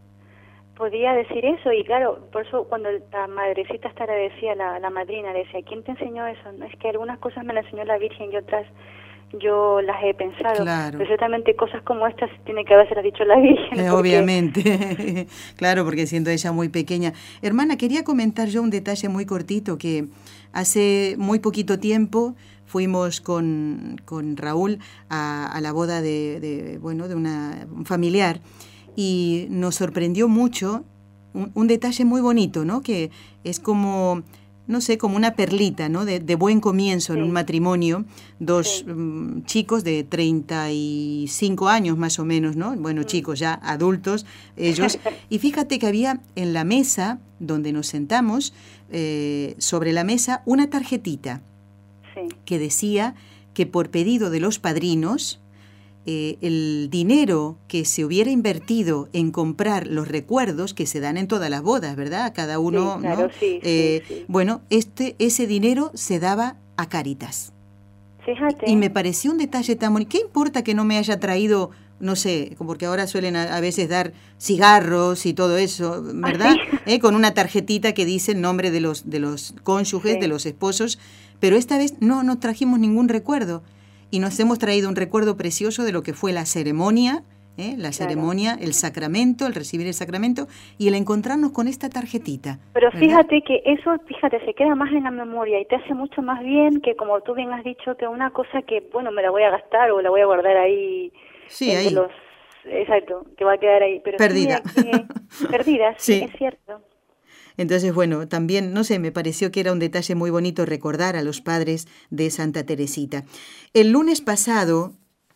podía decir eso. Y claro, por eso cuando la madrecita le decía, la, la madrina, le decía, ¿quién te enseñó eso? No, es que algunas cosas me las enseñó la Virgen y otras yo las he pensado. Claro. Pero cosas como estas tiene que haberse dicho la Virgen. Eh, obviamente, <laughs> claro, porque siendo ella muy pequeña. Hermana, quería comentar yo un detalle muy cortito que hace muy poquito tiempo fuimos con, con Raúl a, la boda de, bueno, de una, un familiar y nos sorprendió mucho un, detalle muy bonito, ¿no? Que es como, no sé, como una perlita, ¿no? De, buen comienzo en un matrimonio, dos mm, chicos de 35 años más o menos, ¿no? Bueno, chicos ya adultos ellos. <laughs> y fíjate que había en la mesa donde nos sentamos, eh, sobre la mesa, una tarjetita que decía que por pedido de los padrinos, eh, el dinero que se hubiera invertido en comprar los recuerdos que se dan en todas las bodas, ¿verdad? Cada uno, ¿no? Eh, bueno, este, ese dinero se daba a Caritas. Fíjate. Y me pareció un detalle tan bonito. ¿Qué importa que no me haya traído no sé, porque ahora suelen a, veces dar cigarros y todo eso, ah, ¿verdad? ¿Eh? Con una tarjetita que dice el nombre de los, de los cónyuges, de los esposos, pero esta vez no, no trajimos ningún recuerdo y nos hemos traído un recuerdo precioso de lo que fue la ceremonia, ¿eh? la ceremonia, el sacramento, el recibir el sacramento y el encontrarnos con esta tarjetita. Pero fíjate que eso, fíjate, se queda más en la memoria y te hace mucho más bien que como tú bien has dicho, que una cosa que, bueno, me la voy a gastar o la voy a guardar ahí. Sí, ahí. Los, exacto, que va a quedar ahí. Pero perdida. <laughs> perdida, sí, es cierto. Entonces, bueno, también, no sé, me pareció que era un detalle muy bonito recordar a los padres de Santa Teresita. El lunes pasado,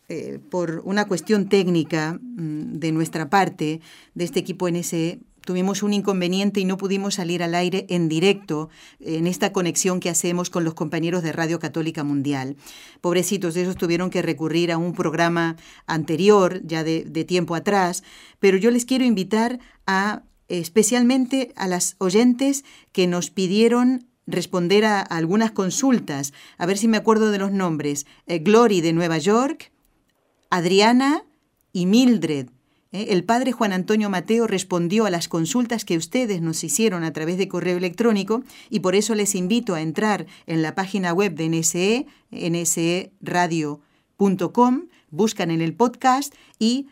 eh, por una cuestión técnica mm, de nuestra parte, de este equipo NSE, tuvimos un inconveniente y no pudimos salir al aire en directo en esta conexión que hacemos con los compañeros de Radio Católica Mundial. Pobrecitos, ellos tuvieron que recurrir a un programa anterior, ya de, de tiempo atrás, pero yo les quiero invitar a especialmente a las oyentes que nos pidieron responder a, algunas consultas, a ver si me acuerdo de los nombres. Eh, Glory de Nueva York, Adriana y Mildred. Eh, el padre Juan Antonio Mateo respondió a las consultas que ustedes nos hicieron a través de correo electrónico y por eso les invito a entrar en la página web de NSE, nseradio.com, buscan en el podcast y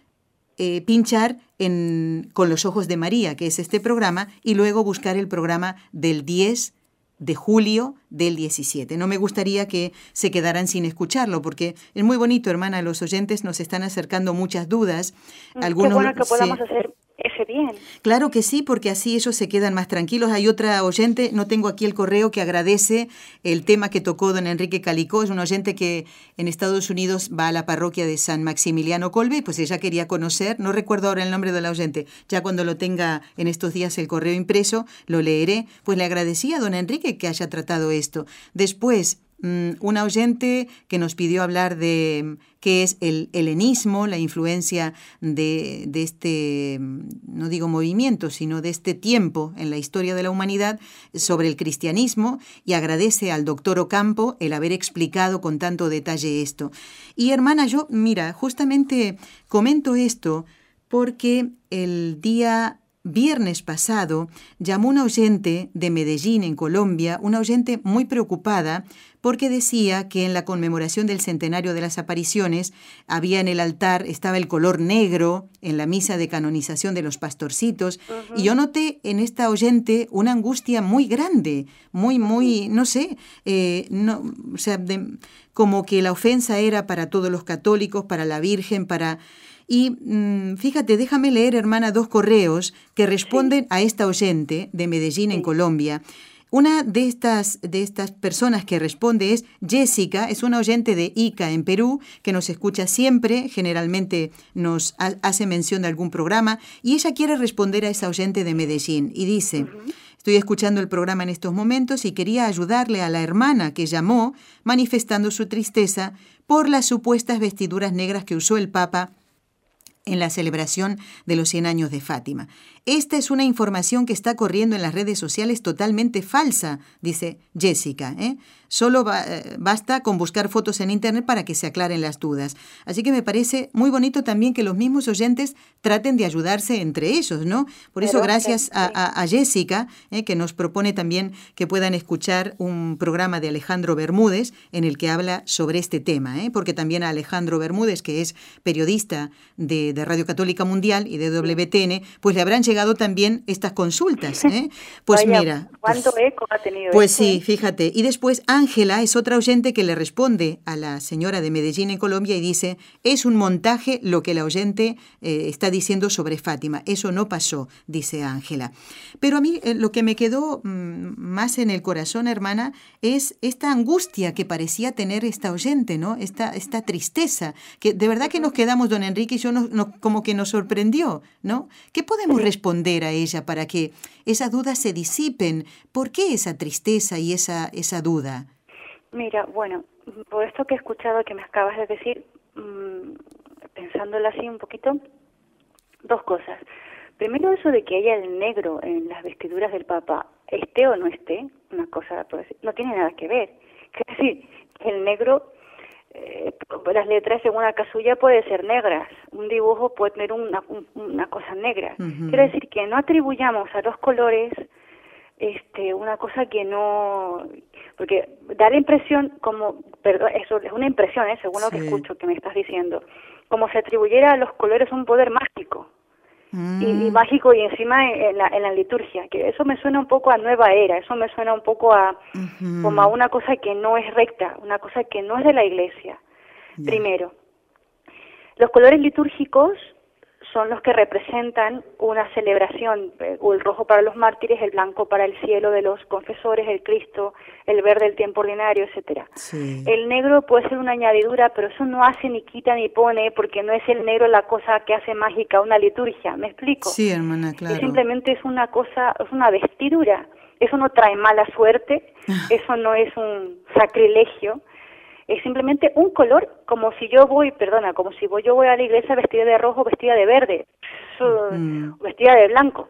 eh, pinchar en Con los Ojos de María, que es este programa, y luego buscar el programa del 10 de julio del 17. No me gustaría que se quedaran sin escucharlo, porque es muy bonito, hermana, los oyentes nos están acercando muchas dudas. Algunos, Qué bueno que podamos hacer ese bien. Claro que sí, porque así ellos se quedan más tranquilos. Hay otra oyente, no tengo aquí el correo, que agradece el tema que tocó don Enrique Calicó. Es un oyente que en Estados Unidos va a la parroquia de San Maximiliano Colbe, pues ella quería conocer, no recuerdo ahora el nombre de la oyente, ya cuando lo tenga en estos días el correo impreso, lo leeré. Pues le agradecía a don Enrique que haya tratado esto. Después, una oyente que nos pidió hablar de mm, qué es el helenismo, la influencia de, de, este, mm, no digo movimiento, sino de este tiempo en la historia de la humanidad sobre el cristianismo y agradece al doctor Ocampo el haber explicado con tanto detalle esto. Y hermana, yo, mira, justamente comento esto porque el día viernes pasado llamó una oyente de Medellín, en Colombia, una oyente muy preocupada porque decía que en la conmemoración del centenario de las apariciones había en el altar, estaba el color negro en la misa de canonización de los pastorcitos, y yo noté en esta oyente una angustia muy grande, muy, muy, no sé, eh, no, o sea, como que la ofensa era para todos los católicos, para la Virgen, para... Y mm, fíjate, déjame leer, hermana, dos correos que responden a esta oyente de Medellín, en Colombia. Una de estas, de estas personas que responde es Jessica, es una oyente de ICA en Perú, que nos escucha siempre, generalmente nos hace mención de algún programa, y ella quiere responder a esa oyente de Medellín y dice, estoy escuchando el programa en estos momentos y quería ayudarle a la hermana que llamó manifestando su tristeza por las supuestas vestiduras negras que usó el Papa en la celebración de los 100 años de Fátima. Esta es una información que está corriendo en las redes sociales totalmente falsa, dice Jessica. ¿eh? Solo eh, basta con buscar fotos en Internet para que se aclaren las dudas. Así que me parece muy bonito también que los mismos oyentes traten de ayudarse entre ellos, ¿no? Por eso, gracias a, Jessica, ¿eh? que nos propone también que puedan escuchar un programa de Alejandro Bermúdez en el que habla sobre este tema, porque también a Alejandro Bermúdez, que es periodista de, de Radio Católica Mundial y de WTN, pues le habrán llegado también estas consultas. ¿eh? Pues mira. ¿Cuánto pues, eco ha tenido? Pues sí, eh? fíjate. Y después Ángela es otra oyente que le responde a la señora de Medellín en Colombia y dice, es un montaje lo que la oyente eh, está diciendo sobre Fátima. Eso no pasó, dice Ángela. Pero a mí lo que me quedó mm, más en el corazón, hermana, es esta angustia que parecía tener esta oyente, ¿no? Esta, esta tristeza, que de verdad que nos quedamos, don Enrique y yo, como que nos sorprendió, ¿no? ¿Qué podemos responder a ella para que esas dudas se disipen? ¿Por qué esa tristeza y esa, esa duda? Mira, bueno, por esto que he escuchado que me acabas de decir, mmm, pensándolo así un poquito, dos cosas. Primero eso de que haya el negro en las vestiduras del Papa, esté o no esté, una cosa no tiene nada que ver. <laughs> Es decir, el negro eh, las letras en una casulla pueden ser negras, un dibujo puede tener una, una cosa negra. Quiere decir que no atribuyamos a los colores este una cosa que no porque da la impresión como perdón eso es una impresión ¿eh? según lo que escucho que me estás diciendo como si atribuyera a los colores un poder mágico y, mm. mágico y encima en la, en la liturgia, que eso me suena un poco a nueva era, eso me suena un poco a como a una cosa que no es recta, una cosa que no es de la iglesia. Primero, los colores litúrgicos son los que representan una celebración, eh, el rojo para los mártires, el blanco para el cielo de los confesores, el Cristo, el verde el tiempo ordinario, etcétera. El negro puede ser una añadidura, pero eso no hace ni quita ni pone, porque no es el negro la cosa que hace mágica una liturgia, ¿me explico? Sí, hermana, claro. simplemente es una cosa, es una vestidura. Eso no trae mala suerte, <laughs> eso no es un sacrilegio, es simplemente un color, como si yo voy, perdona, como si voy, yo voy a la iglesia vestida de rojo, vestida de verde, vestida de blanco.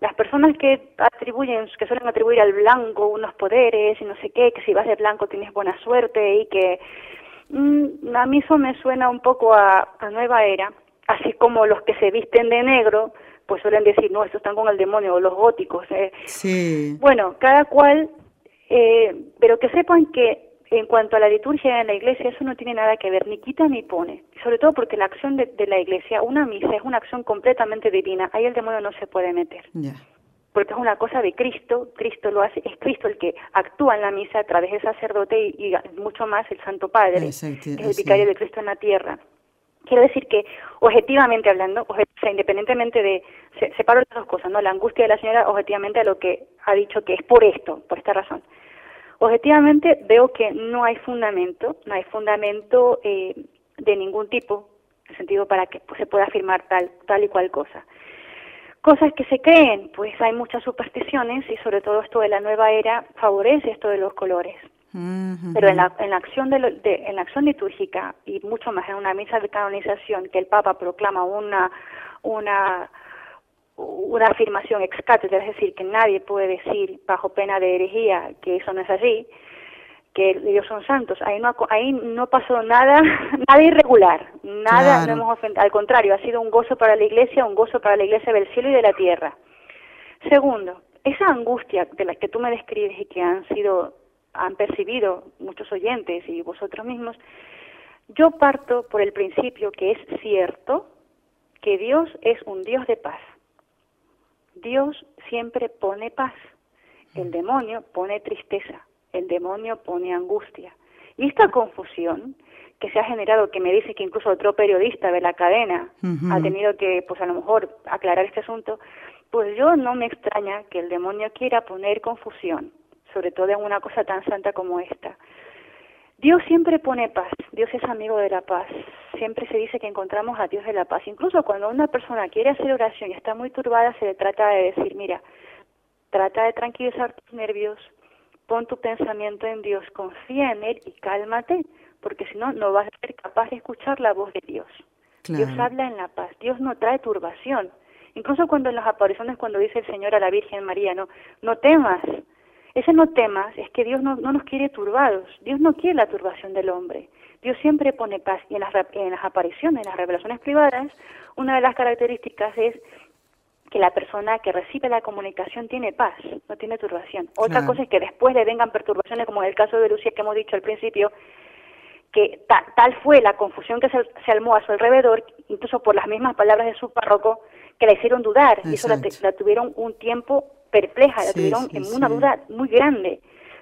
Las personas que atribuyen, que suelen atribuir al blanco unos poderes y no sé qué, que si vas de blanco tienes buena suerte y que mm, a mí eso me suena un poco a, nueva era, así como los que se visten de negro, pues suelen decir, no, estos están con el demonio, o los góticos. Eh. Sí. Bueno, cada cual, eh, pero que sepan que en cuanto a la liturgia en la iglesia, eso no tiene nada que ver, ni quita ni pone. Sobre todo porque la acción de, la iglesia, una misa, es una acción completamente divina. Ahí el demonio no se puede meter. Porque es una cosa de Cristo, Cristo lo hace, es Cristo el que actúa en la misa a través del sacerdote y, mucho más el Santo Padre, que es el vicario de Cristo en la tierra. Quiero decir que, objetivamente hablando, o sea, independientemente de, se, separo las dos cosas, ¿no? La angustia de la señora objetivamente a lo que ha dicho que es por esto, por esta razón. Objetivamente veo que no hay fundamento, no hay fundamento eh, de ningún tipo, en sentido para que se pueda afirmar tal, tal y cual cosa. Cosas que se creen, pues hay muchas supersticiones y sobre todo esto de la nueva era favorece esto de los colores. Pero en la, en la acción de, en la acción litúrgica y mucho más en una misa de canonización que el Papa proclama una una una afirmación ex cátedra, es decir, que nadie puede decir bajo pena de herejía que eso no es así, que ellos son santos. Ahí no ahí no pasó nada <laughs> nada irregular, nada no hemos ofendido, al contrario, ha sido un gozo para la Iglesia, un gozo para la Iglesia del cielo y de la tierra. Segundo, esa angustia de la que tú me describes y que han sido han percibido muchos oyentes y vosotros mismos, yo parto por el principio que es cierto que Dios es un Dios de paz. Dios siempre pone paz. El demonio pone tristeza. El demonio pone angustia. Y esta confusión que se ha generado, que me dice que incluso otro periodista de la cadena ha tenido que, pues a lo mejor, aclarar este asunto, pues yo no me extraña que el demonio quiera poner confusión sobre todo en una cosa tan santa como esta. Dios siempre pone paz, Dios es amigo de la paz. Siempre se dice que encontramos a Dios de la paz. Incluso cuando una persona quiere hacer oración y está muy turbada, se le trata de decir, mira, trata de tranquilizar tus nervios, pon tu pensamiento en Dios, confía en Él y cálmate, porque si no, no vas a ser capaz de escuchar la voz de Dios. Dios habla en la paz, Dios no trae turbación. Incluso cuando en las apariciones, cuando dice el Señor a la Virgen María, no, no temas, ese no temas es que Dios no, no, nos quiere turbados. Dios no quiere la turbación del hombre. Dios siempre pone paz. Y en las, en las apariciones, en las revelaciones privadas, una de las características es que la persona que recibe la comunicación tiene paz, no tiene turbación. Otra cosa es que después le vengan perturbaciones, como en el caso de Lucía que hemos dicho al principio, que tal fue la confusión que se, se, armó a su alrededor, incluso por las mismas palabras de su párroco, que la hicieron dudar, y eso la, tuvieron un tiempo perpleja, la tuvieron en una duda muy grande,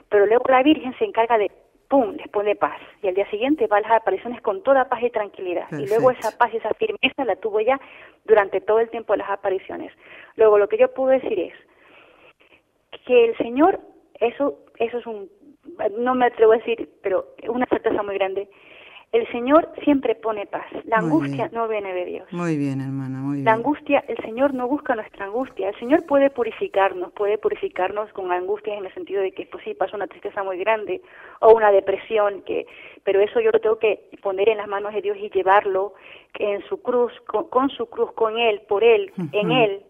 pero luego la Virgen se encarga de, ¡pum!, les pone paz, y al día siguiente va a las apariciones con toda paz y tranquilidad, y luego esa paz y esa firmeza la tuvo ya durante todo el tiempo de las apariciones. Luego lo que yo puedo decir es que el Señor, eso, eso es un, no me atrevo a decir, pero una certeza muy grande, el Señor siempre pone paz. La angustia no viene de Dios. Muy bien, hermana, muy bien. La angustia, el Señor no busca nuestra angustia. El Señor puede purificarnos, puede purificarnos con angustia en el sentido de que, pues sí, pasa una tristeza muy grande o una depresión, que, pero eso yo lo tengo que poner en las manos de Dios y llevarlo en su cruz, con, su cruz, con Él, por Él, en Él,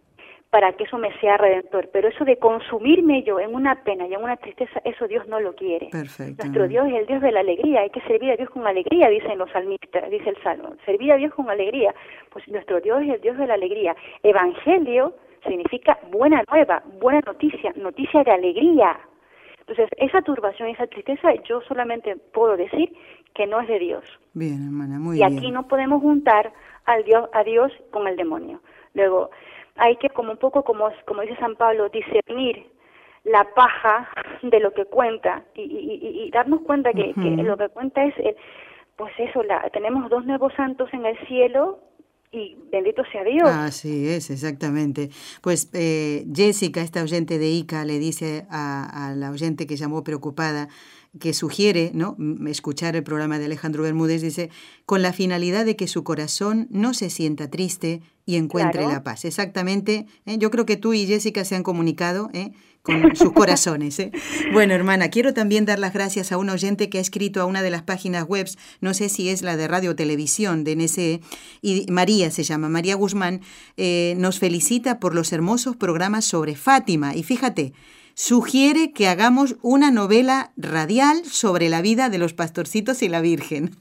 para que eso me sea redentor. Pero eso de consumirme yo en una pena y en una tristeza, eso Dios no lo quiere. Perfecto. Nuestro Dios es el Dios de la alegría, hay que servir a Dios con alegría, dicen los salmistas, dice el Salmo. Servir a Dios con alegría. Pues nuestro Dios es el Dios de la alegría. Evangelio significa buena nueva, buena noticia, noticia de alegría. Entonces, esa turbación, esa tristeza, yo solamente puedo decir que no es de Dios. Bien, hermana, muy bien. Y aquí no podemos juntar al Dios, a Dios con el demonio. Luego, hay que como un poco como, como dice San Pablo, discernir la paja de lo que cuenta y, y, y darnos cuenta que, que, lo que cuenta es, el, pues eso, la, tenemos dos nuevos santos en el cielo y bendito sea Dios. Así es, exactamente. Pues eh, Jessica, esta oyente de ICA, le dice a, a la oyente que llamó preocupada, que sugiere ¿no? escuchar el programa de Alejandro Bermúdez, dice, con la finalidad de que su corazón no se sienta triste y encuentre la paz. Exactamente, ¿eh? yo creo que tú y Jessica se han comunicado ¿eh? con sus corazones. ¿eh? <laughs> Bueno, hermana, quiero también dar las gracias a un oyente que ha escrito a una de las páginas web, no sé si es la de Radio Televisión de NSE, y María se llama, María Guzmán, nos felicita por los hermosos programas sobre Fátima. Y fíjate, sugiere que hagamos una novela radial sobre la vida de los pastorcitos y la Virgen.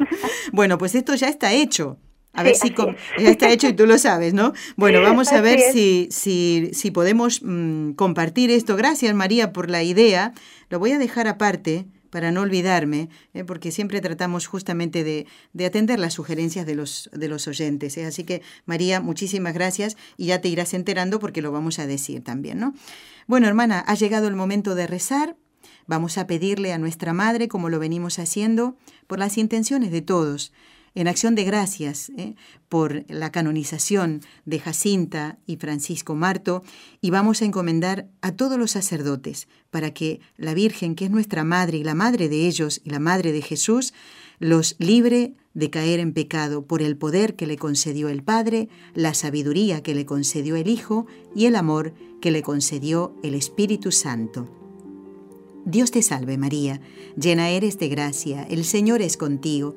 <laughs> bueno, pues esto ya está hecho. A ver si ya está hecho y tú lo sabes, ¿no? Bueno, vamos a ver si, si, si, podemos mm, compartir esto. Gracias, María, por la idea. Lo voy a dejar aparte para no olvidarme, ¿eh? porque siempre tratamos justamente de, de, atender las sugerencias de los, de los oyentes. ¿eh? Así que, María, muchísimas gracias y ya te irás enterando porque lo vamos a decir también, ¿no? Bueno, hermana, ha llegado el momento de rezar. Vamos a pedirle a nuestra Madre, como lo venimos haciendo, por las intenciones de todos en acción de gracias ¿eh? por la canonización de Jacinta y Francisco Marto y vamos a encomendar a todos los sacerdotes para que la Virgen, que es nuestra madre y la madre de ellos y la madre de Jesús, los libre de caer en pecado por el poder que le concedió el Padre, la sabiduría que le concedió el Hijo y el amor que le concedió el Espíritu Santo. Dios te salve María, llena eres de gracia, el Señor es contigo,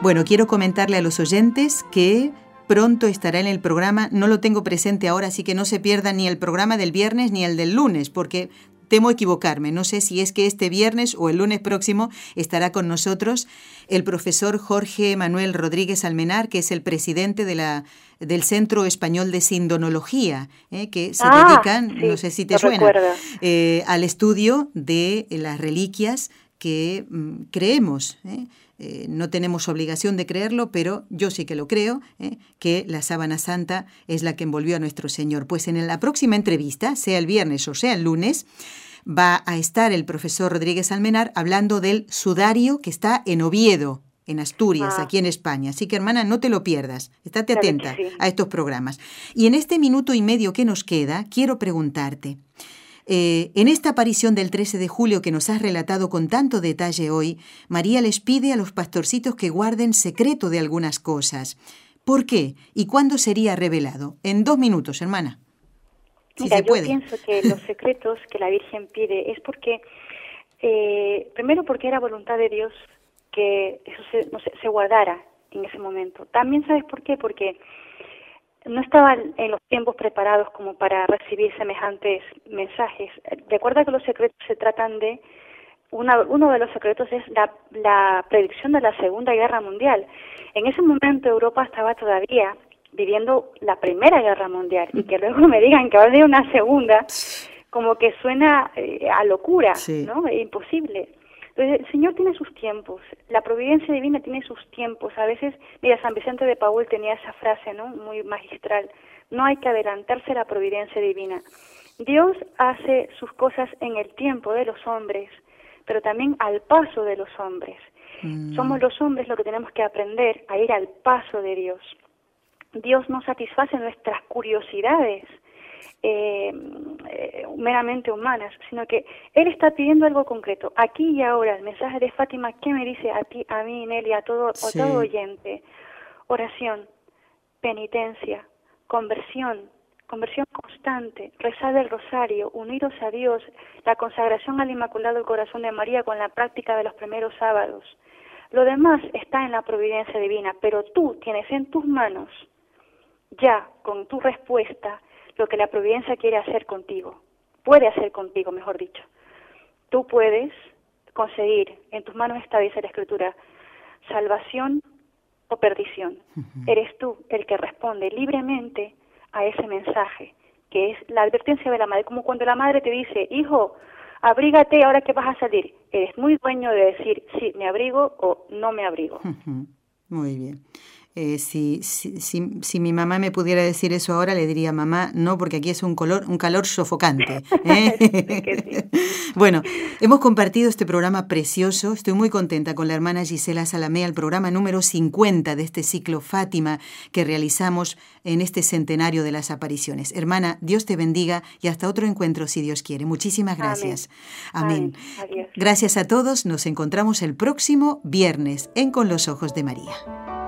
Bueno, quiero comentarle a los oyentes que pronto estará en el programa, no lo tengo presente ahora, así que no se pierda ni el programa del viernes ni el del lunes, porque Temo equivocarme, no sé si es que este viernes o el lunes próximo estará con nosotros el profesor Jorge Manuel Rodríguez Almenar, que es el presidente de la, del Centro Español de Sindonología, ¿eh? que se Ah, dedican, sí, no sé si te suena, eh, al estudio de las reliquias que mm, creemos. ¿eh? Eh, no tenemos obligación de creerlo, pero yo sí que lo creo, ¿eh? que la sábana santa es la que envolvió a nuestro Señor. Pues en la próxima entrevista, sea el viernes o sea el lunes, va a estar el profesor Rodríguez Almenar hablando del sudario que está en Oviedo, en Asturias, Ah. aquí en España. Así que, hermana, no te lo pierdas. Estate atenta sí. a estos programas. Y en este minuto y medio que nos queda, quiero preguntarte. Eh, en esta aparición del 13 de julio que nos has relatado con tanto detalle hoy, María les pide a los pastorcitos que guarden secreto de algunas cosas. ¿Por qué? ¿Y cuándo sería revelado? En dos minutos, hermana. Si Mira, se yo puede. pienso que <laughs> los secretos que la Virgen pide es porque, eh, primero porque era voluntad de Dios que eso se, no sé, se guardara en ese momento. También sabes por qué, porque no estaban en los tiempos preparados como para recibir semejantes mensajes. Recuerda que los secretos se tratan de una, uno de los secretos es la, la predicción de la Segunda Guerra Mundial. En ese momento Europa estaba todavía viviendo la Primera Guerra Mundial y que luego me digan que va a haber una segunda, como que suena eh, a locura, Sí. ¿no? Es imposible. Entonces, el Señor tiene sus tiempos, la providencia divina tiene sus tiempos. A veces, mira, San Vicente de Paul tenía esa frase, ¿no? Muy magistral. No hay que adelantarse a la providencia divina. Dios hace sus cosas en el tiempo de los hombres, pero también al paso de los hombres. Mm. Somos los hombres los que tenemos que aprender a ir al paso de Dios. Dios no satisface nuestras curiosidades eh, eh, meramente humanas, sino que Él está pidiendo algo concreto. Aquí y ahora, el mensaje de Fátima, ¿qué me dice a ti, a mí, Nelly, a todo, a todo oyente? Oración, penitencia, conversión, conversión constante, rezar el rosario, uniros a Dios, la consagración al Inmaculado Corazón de María con la práctica de los primeros sábados. Lo demás está en la providencia divina, pero tú tienes en tus manos ya con tu respuesta lo que la providencia quiere hacer contigo, puede hacer contigo, mejor dicho. Tú puedes conseguir, en tus manos está, dice la Escritura, salvación o perdición. Eres tú el que responde libremente a ese mensaje, que es la advertencia de la madre, como cuando la madre te dice, hijo, abrígate ahora que vas a salir. Eres muy dueño de decir, sí, me abrigo o no me abrigo. Muy bien. Eh, si, si, si, si mi mamá me pudiera decir eso ahora, le diría, mamá, no, porque aquí es un, color, un calor sofocante. <laughs> ¿eh? Sí que sí. <laughs> bueno, hemos compartido este programa precioso. Estoy muy contenta con la hermana Gisela Salamé, el programa número 50 de este ciclo Fátima que realizamos en este centenario de las apariciones. Hermana, Dios te bendiga y hasta otro encuentro, si Dios quiere. Muchísimas gracias. Amén. Gracias a todos. Nos encontramos el próximo viernes en Con los Ojos de María.